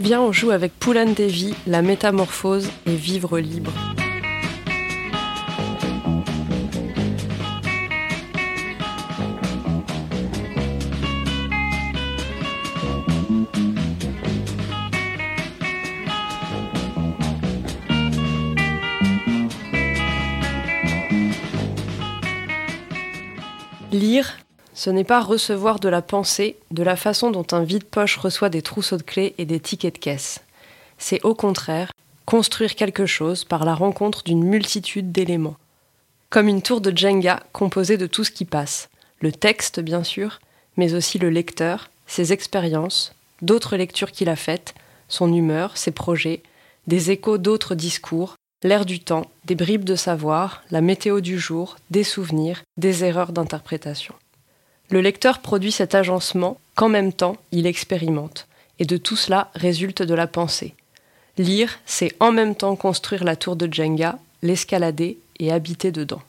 Viens, on joue avec Poulan Devi, la métamorphose et vivre libre. Lire, ce n'est pas recevoir de la pensée de la façon dont un vide-poche reçoit des trousseaux de clés et des tickets de caisse. C'est au contraire construire quelque chose par la rencontre d'une multitude d'éléments. Comme une tour de Jenga composée de tout ce qui passe. Le texte, bien sûr, mais aussi le lecteur, ses expériences, d'autres lectures qu'il a faites, son humeur, ses projets, des échos d'autres discours, l'air du temps, des bribes de savoir, la météo du jour, des souvenirs, des erreurs d'interprétation. Le lecteur produit cet agencement qu'en même temps il expérimente, et de tout cela résulte de la pensée. Lire, c'est en même temps construire la tour de Jenga, l'escalader et habiter dedans.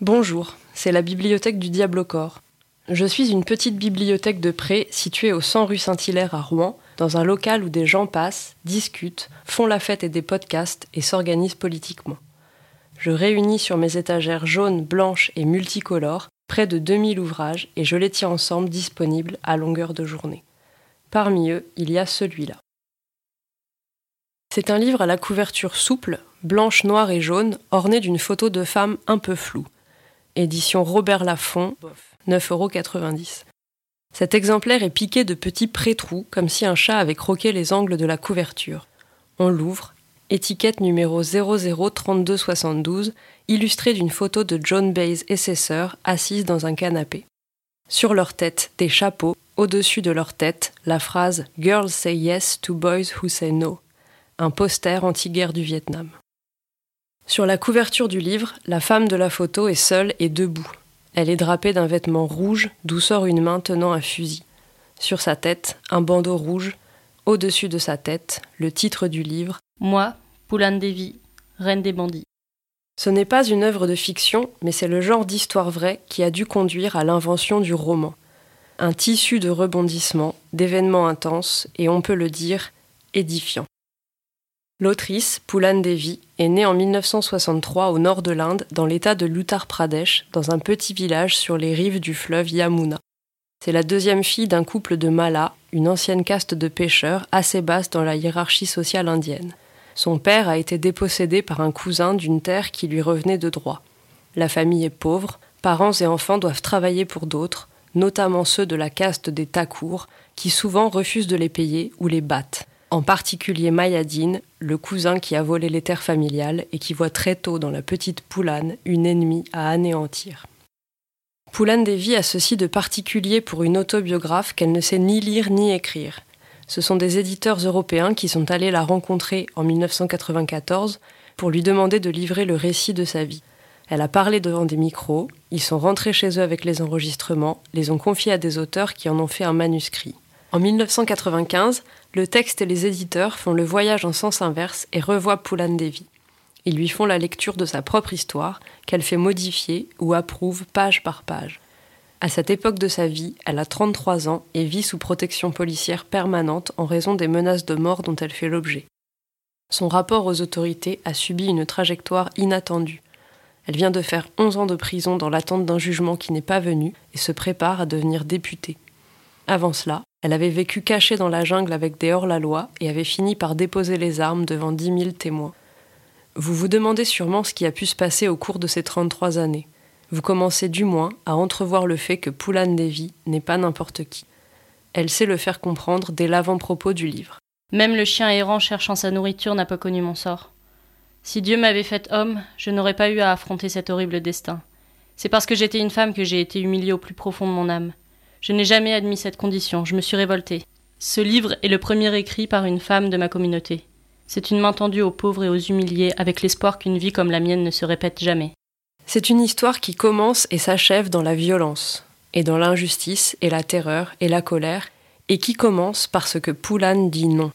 Bonjour, c'est la bibliothèque du Diable au corps. Je suis une petite bibliothèque de prêt située au 100 rue Saint-Hilaire à Rouen, dans un local où des gens passent, discutent, font la fête et des podcasts et s'organisent politiquement. Je réunis sur mes étagères jaunes, blanches et multicolores près de 2000 ouvrages et je les tiens ensemble disponibles à longueur de journée. Parmi eux, il y a celui-là. C'est un livre à la couverture souple, blanche, noire et jaune, orné d'une photo de femme un peu floue. Édition Robert Laffont, 9,90 euros. Cet exemplaire est piqué de petits pré-trous, comme si un chat avait croqué les angles de la couverture. On l'ouvre, étiquette numéro 003272, illustrée d'une photo de John Bays et ses sœurs assises dans un canapé. Sur leur tête, des chapeaux, au-dessus de leur tête, la phrase Girls say yes to boys who say no, un poster anti-guerre du Vietnam. Sur la couverture du livre, la femme de la photo est seule et debout. Elle est drapée d'un vêtement rouge d'où sort une main tenant un fusil. Sur sa tête, un bandeau rouge. Au-dessus de sa tête, le titre du livre Moi, Poulan Devi, reine des bandits. Ce n'est pas une œuvre de fiction, mais c'est le genre d'histoire vraie qui a dû conduire à l'invention du roman. Un tissu de rebondissements, d'événements intenses et, on peut le dire, édifiants. L'autrice, Poulan Devi, est née en 1963 au nord de l'Inde, dans l'état de l'Uttar Pradesh, dans un petit village sur les rives du fleuve Yamuna. C'est la deuxième fille d'un couple de Mallas, une ancienne caste de pêcheurs assez basse dans la hiérarchie sociale indienne. Son père a été dépossédé par un cousin d'une terre qui lui revenait de droit. La famille est pauvre, parents et enfants doivent travailler pour d'autres, notamment ceux de la caste des Thakur, qui souvent refusent de les payer ou les battent en particulier Mayadine, le cousin qui a volé les terres familiales et qui voit très tôt dans la petite Poulane une ennemie à anéantir. Poulane Devi a ceci de particulier pour une autobiographe qu'elle ne sait ni lire ni écrire. Ce sont des éditeurs européens qui sont allés la rencontrer en 1994 pour lui demander de livrer le récit de sa vie. Elle a parlé devant des micros, ils sont rentrés chez eux avec les enregistrements, les ont confiés à des auteurs qui en ont fait un manuscrit. En 1995, le texte et les éditeurs font le voyage en sens inverse et revoient Poulan Devi. Ils lui font la lecture de sa propre histoire, qu'elle fait modifier ou approuve page par page. À cette époque de sa vie, elle a 33 ans et vit sous protection policière permanente en raison des menaces de mort dont elle fait l'objet. Son rapport aux autorités a subi une trajectoire inattendue. Elle vient de faire 11 ans de prison dans l'attente d'un jugement qui n'est pas venu et se prépare à devenir députée. Avant cela, elle avait vécu cachée dans la jungle avec des hors-la-loi et avait fini par déposer les armes devant dix mille témoins. Vous vous demandez sûrement ce qui a pu se passer au cours de ces 33 années. Vous commencez du moins à entrevoir le fait que Poulan Devi n'est pas n'importe qui. Elle sait le faire comprendre dès l'avant-propos du livre. Même le chien errant cherchant sa nourriture n'a pas connu mon sort. Si Dieu m'avait fait homme, je n'aurais pas eu à affronter cet horrible destin. C'est parce que j'étais une femme que j'ai été humiliée au plus profond de mon âme. Je n'ai jamais admis cette condition, je me suis révoltée. Ce livre est le premier écrit par une femme de ma communauté. C'est une main tendue aux pauvres et aux humiliés avec l'espoir qu'une vie comme la mienne ne se répète jamais. C'est une histoire qui commence et s'achève dans la violence, et dans l'injustice et la terreur et la colère, et qui commence parce que Poulane dit non.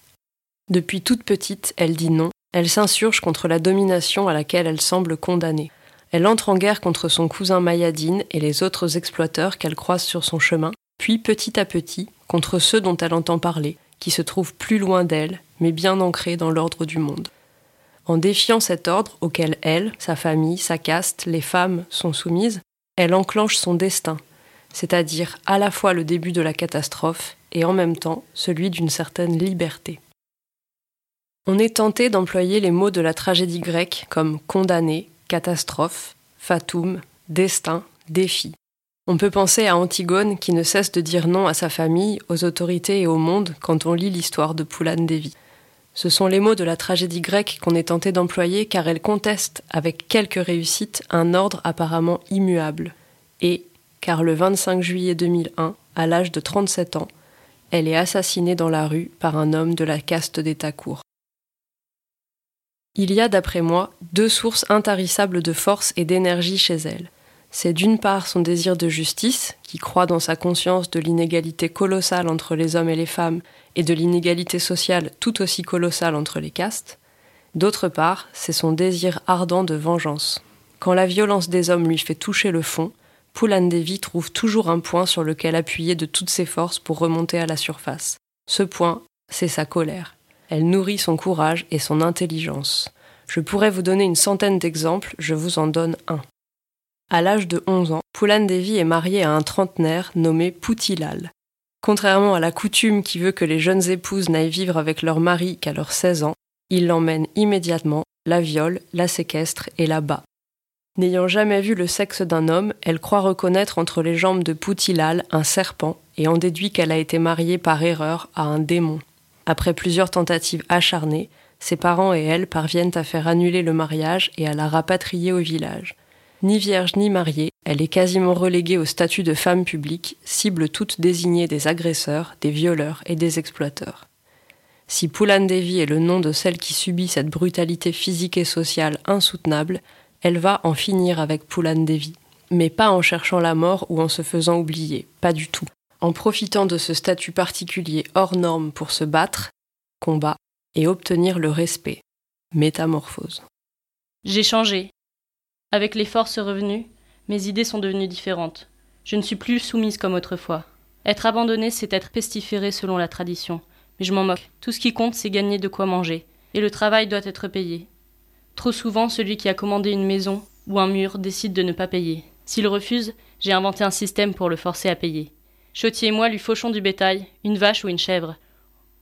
Depuis toute petite, elle dit non, elle s'insurge contre la domination à laquelle elle semble condamnée. Elle entre en guerre contre son cousin Mayadine et les autres exploiteurs qu'elle croise sur son chemin, puis petit à petit contre ceux dont elle entend parler, qui se trouve plus loin d'elle, mais bien ancré dans l'ordre du monde. En défiant cet ordre auquel elle, sa famille, sa caste, les femmes sont soumises, elle enclenche son destin, c'est-à-dire à la fois le début de la catastrophe et en même temps celui d'une certaine liberté. On est tenté d'employer les mots de la tragédie grecque comme condamné, catastrophe, fatum, destin, défi. On peut penser à Antigone qui ne cesse de dire non à sa famille, aux autorités et au monde quand on lit l'histoire de Poulan Devi. Ce sont les mots de la tragédie grecque qu'on est tenté d'employer car elle conteste, avec quelques réussites, un ordre apparemment immuable. Et, car le 25 juillet 2001, à l'âge de 37 ans, elle est assassinée dans la rue par un homme de la caste des Takour. Il y a, d'après moi, deux sources intarissables de force et d'énergie chez elle. C'est d'une part son désir de justice, qui croit dans sa conscience de l'inégalité colossale entre les hommes et les femmes, et de l'inégalité sociale tout aussi colossale entre les castes. D'autre part, c'est son désir ardent de vengeance. Quand la violence des hommes lui fait toucher le fond, Devi trouve toujours un point sur lequel appuyer de toutes ses forces pour remonter à la surface. Ce point, c'est sa colère. Elle nourrit son courage et son intelligence. Je pourrais vous donner une centaine d'exemples, je vous en donne un. À l'âge de 11 ans, Poulan Devi est mariée à un trentenaire nommé Poutilal. Contrairement à la coutume qui veut que les jeunes épouses n'aillent vivre avec leur mari qu'à leurs 16 ans, il l'emmène immédiatement, la viole, la séquestre et la bat. N'ayant jamais vu le sexe d'un homme, elle croit reconnaître entre les jambes de Poutilal un serpent et en déduit qu'elle a été mariée par erreur à un démon. Après plusieurs tentatives acharnées, ses parents et elle parviennent à faire annuler le mariage et à la rapatrier au village. Ni vierge ni mariée, elle est quasiment reléguée au statut de femme publique, cible toute désignée des agresseurs, des violeurs et des exploiteurs. Si Poulan Devi est le nom de celle qui subit cette brutalité physique et sociale insoutenable, elle va en finir avec Poulan Devi. Mais pas en cherchant la mort ou en se faisant oublier, pas du tout. En profitant de ce statut particulier hors norme pour se battre, combat, et obtenir le respect. Métamorphose. J'ai changé, avec les forces revenues, mes idées sont devenues différentes. Je ne suis plus soumise comme autrefois. Être abandonnée, c'est être pestiférée selon la tradition. Mais je m'en moque. Tout ce qui compte, c'est gagner de quoi manger. Et le travail doit être payé. Trop souvent, celui qui a commandé une maison ou un mur décide de ne pas payer. S'il refuse, j'ai inventé un système pour le forcer à payer. Chotier et moi lui fauchons du bétail, une vache ou une chèvre.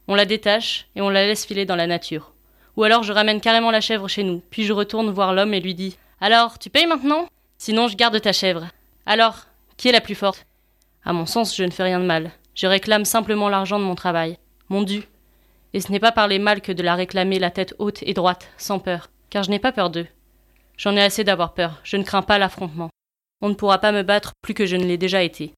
On la détache et on la laisse filer dans la nature. Ou alors je ramène carrément la chèvre chez nous, puis je retourne voir l'homme et lui dis alors, tu payes maintenant? Sinon, je garde ta chèvre. Alors, qui est la plus forte? À mon sens, je ne fais rien de mal. Je réclame simplement l'argent de mon travail, mon dû. Et ce n'est pas par les mal que de la réclamer la tête haute et droite, sans peur, car je n'ai pas peur d'eux. J'en ai assez d'avoir peur, je ne crains pas l'affrontement. On ne pourra pas me battre plus que je ne l'ai déjà été.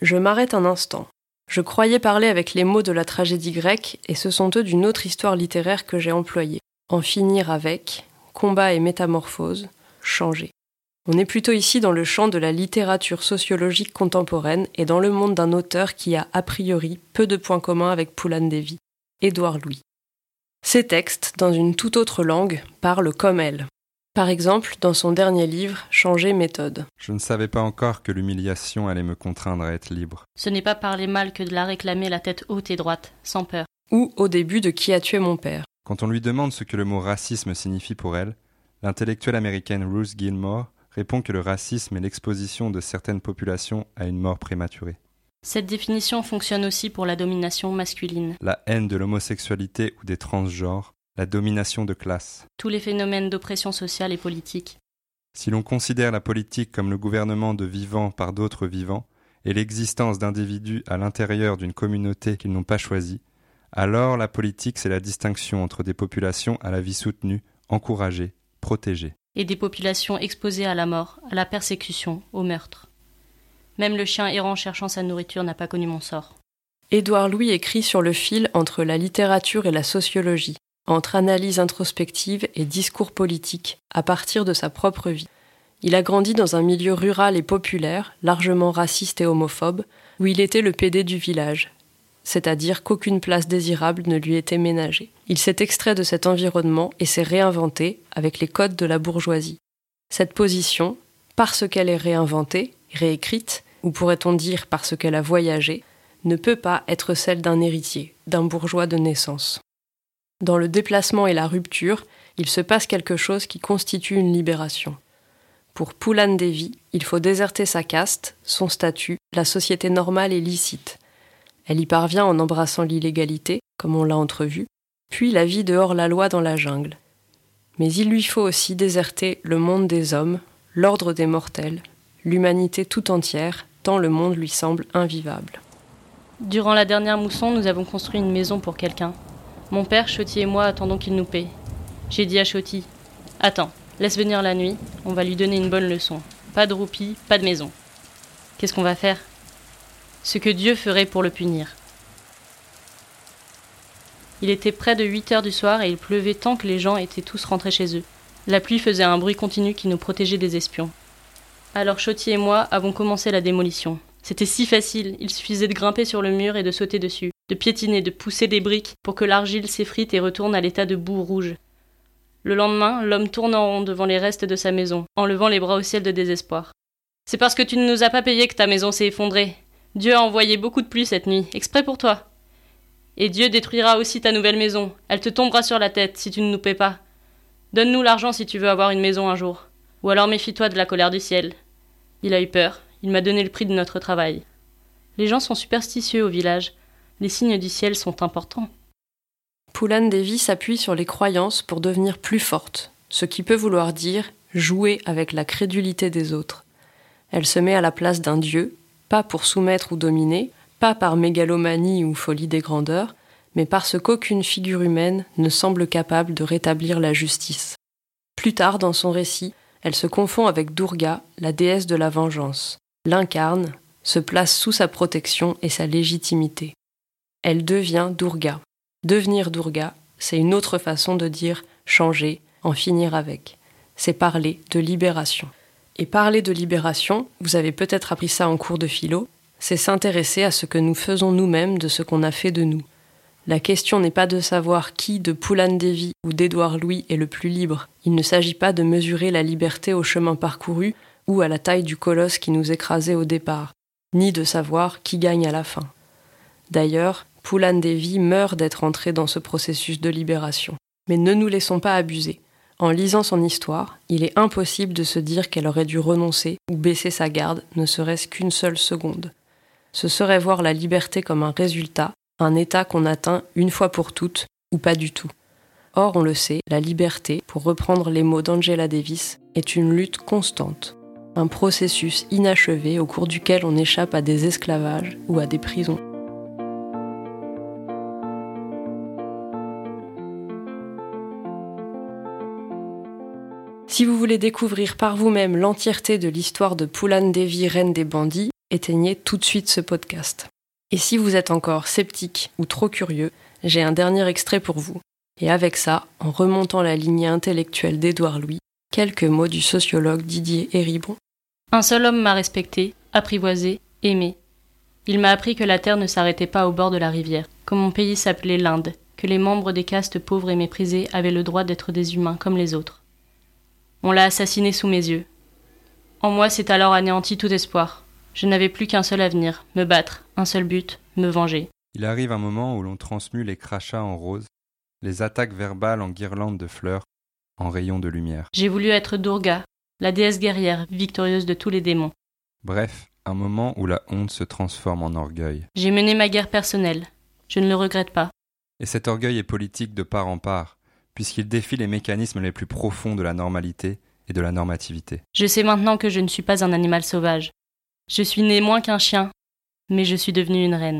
Je m'arrête un instant. Je croyais parler avec les mots de la tragédie grecque, et ce sont eux d'une autre histoire littéraire que j'ai employée. En finir avec, combat et métamorphose, changer. On est plutôt ici dans le champ de la littérature sociologique contemporaine et dans le monde d'un auteur qui a a priori peu de points communs avec Poulan Devi, Édouard Louis. Ses textes, dans une toute autre langue, parlent comme elle. Par exemple, dans son dernier livre, Changer méthode. Je ne savais pas encore que l'humiliation allait me contraindre à être libre. Ce n'est pas par les mal que de la réclamer la tête haute et droite, sans peur. Ou au début de Qui a tué mon père? Quand on lui demande ce que le mot racisme signifie pour elle, L'intellectuelle américaine Ruth Gilmore répond que le racisme est l'exposition de certaines populations à une mort prématurée. Cette définition fonctionne aussi pour la domination masculine. La haine de l'homosexualité ou des transgenres, la domination de classe. Tous les phénomènes d'oppression sociale et politique. Si l'on considère la politique comme le gouvernement de vivants par d'autres vivants, et l'existence d'individus à l'intérieur d'une communauté qu'ils n'ont pas choisie, alors la politique c'est la distinction entre des populations à la vie soutenue, encouragée, et des populations exposées à la mort, à la persécution, au meurtre. Même le chien errant cherchant sa nourriture n'a pas connu mon sort. Édouard Louis écrit sur le fil entre la littérature et la sociologie, entre analyse introspective et discours politique, à partir de sa propre vie. Il a grandi dans un milieu rural et populaire, largement raciste et homophobe, où il était le PD du village, c'est-à-dire qu'aucune place désirable ne lui était ménagée. Il s'est extrait de cet environnement et s'est réinventé avec les codes de la bourgeoisie. Cette position, parce qu'elle est réinventée, réécrite, ou pourrait-on dire parce qu'elle a voyagé, ne peut pas être celle d'un héritier, d'un bourgeois de naissance. Dans le déplacement et la rupture, il se passe quelque chose qui constitue une libération. Pour Poulan Devi, il faut déserter sa caste, son statut, la société normale et licite. Elle y parvient en embrassant l'illégalité, comme on l'a entrevu, puis la vie dehors la loi dans la jungle. Mais il lui faut aussi déserter le monde des hommes, l'ordre des mortels, l'humanité tout entière, tant le monde lui semble invivable. Durant la dernière mousson, nous avons construit une maison pour quelqu'un. Mon père, Chotti et moi attendons qu'il nous paie. J'ai dit à Chotti Attends, laisse venir la nuit, on va lui donner une bonne leçon. Pas de roupie, pas de maison. Qu'est-ce qu'on va faire? Ce que Dieu ferait pour le punir. Il était près de 8 heures du soir et il pleuvait tant que les gens étaient tous rentrés chez eux. La pluie faisait un bruit continu qui nous protégeait des espions. Alors Chotti et moi avons commencé la démolition. C'était si facile, il suffisait de grimper sur le mur et de sauter dessus, de piétiner, de pousser des briques pour que l'argile s'effrite et retourne à l'état de boue rouge. Le lendemain, l'homme tourne en rond devant les restes de sa maison, en levant les bras au ciel de désespoir. C'est parce que tu ne nous as pas payé que ta maison s'est effondrée. Dieu a envoyé beaucoup de pluie cette nuit, exprès pour toi. Et Dieu détruira aussi ta nouvelle maison. Elle te tombera sur la tête si tu ne nous paies pas. Donne-nous l'argent si tu veux avoir une maison un jour. Ou alors méfie-toi de la colère du ciel. Il a eu peur, il m'a donné le prix de notre travail. Les gens sont superstitieux au village. Les signes du ciel sont importants. Poulan Devi s'appuie sur les croyances pour devenir plus forte, ce qui peut vouloir dire jouer avec la crédulité des autres. Elle se met à la place d'un dieu, pas pour soumettre ou dominer, pas par mégalomanie ou folie des grandeurs, mais parce qu'aucune figure humaine ne semble capable de rétablir la justice. Plus tard dans son récit, elle se confond avec Durga, la déesse de la vengeance l'incarne, se place sous sa protection et sa légitimité. Elle devient Durga. Devenir Durga, c'est une autre façon de dire changer, en finir avec. C'est parler de libération. Et parler de libération, vous avez peut-être appris ça en cours de philo, c'est s'intéresser à ce que nous faisons nous-mêmes de ce qu'on a fait de nous. La question n'est pas de savoir qui de Poulan Devi ou d'Édouard Louis est le plus libre. Il ne s'agit pas de mesurer la liberté au chemin parcouru, ou à la taille du colosse qui nous écrasait au départ, ni de savoir qui gagne à la fin. D'ailleurs, Poulan Devi meurt d'être entrée dans ce processus de libération. Mais ne nous laissons pas abuser. En lisant son histoire, il est impossible de se dire qu'elle aurait dû renoncer ou baisser sa garde, ne serait-ce qu'une seule seconde. Ce serait voir la liberté comme un résultat, un état qu'on atteint une fois pour toutes, ou pas du tout. Or, on le sait, la liberté, pour reprendre les mots d'Angela Davis, est une lutte constante un processus inachevé au cours duquel on échappe à des esclavages ou à des prisons. Si vous voulez découvrir par vous-même l'entièreté de l'histoire de Poulan Devi, reine des bandits, éteignez tout de suite ce podcast. Et si vous êtes encore sceptique ou trop curieux, j'ai un dernier extrait pour vous. Et avec ça, en remontant la lignée intellectuelle d'Édouard Louis, quelques mots du sociologue Didier Héribon. Un seul homme m'a respecté, apprivoisé, aimé. Il m'a appris que la terre ne s'arrêtait pas au bord de la rivière, que mon pays s'appelait l'Inde, que les membres des castes pauvres et méprisées avaient le droit d'être des humains comme les autres. On l'a assassiné sous mes yeux. En moi s'est alors anéanti tout espoir. Je n'avais plus qu'un seul avenir, me battre, un seul but, me venger. Il arrive un moment où l'on transmue les crachats en rose, les attaques verbales en guirlandes de fleurs, en rayons de lumière. J'ai voulu être Durga, la déesse guerrière, victorieuse de tous les démons. Bref, un moment où la honte se transforme en orgueil. J'ai mené ma guerre personnelle. Je ne le regrette pas. Et cet orgueil est politique de part en part, puisqu'il défie les mécanismes les plus profonds de la normalité et de la normativité. Je sais maintenant que je ne suis pas un animal sauvage. Je suis né moins qu'un chien, mais je suis devenue une reine.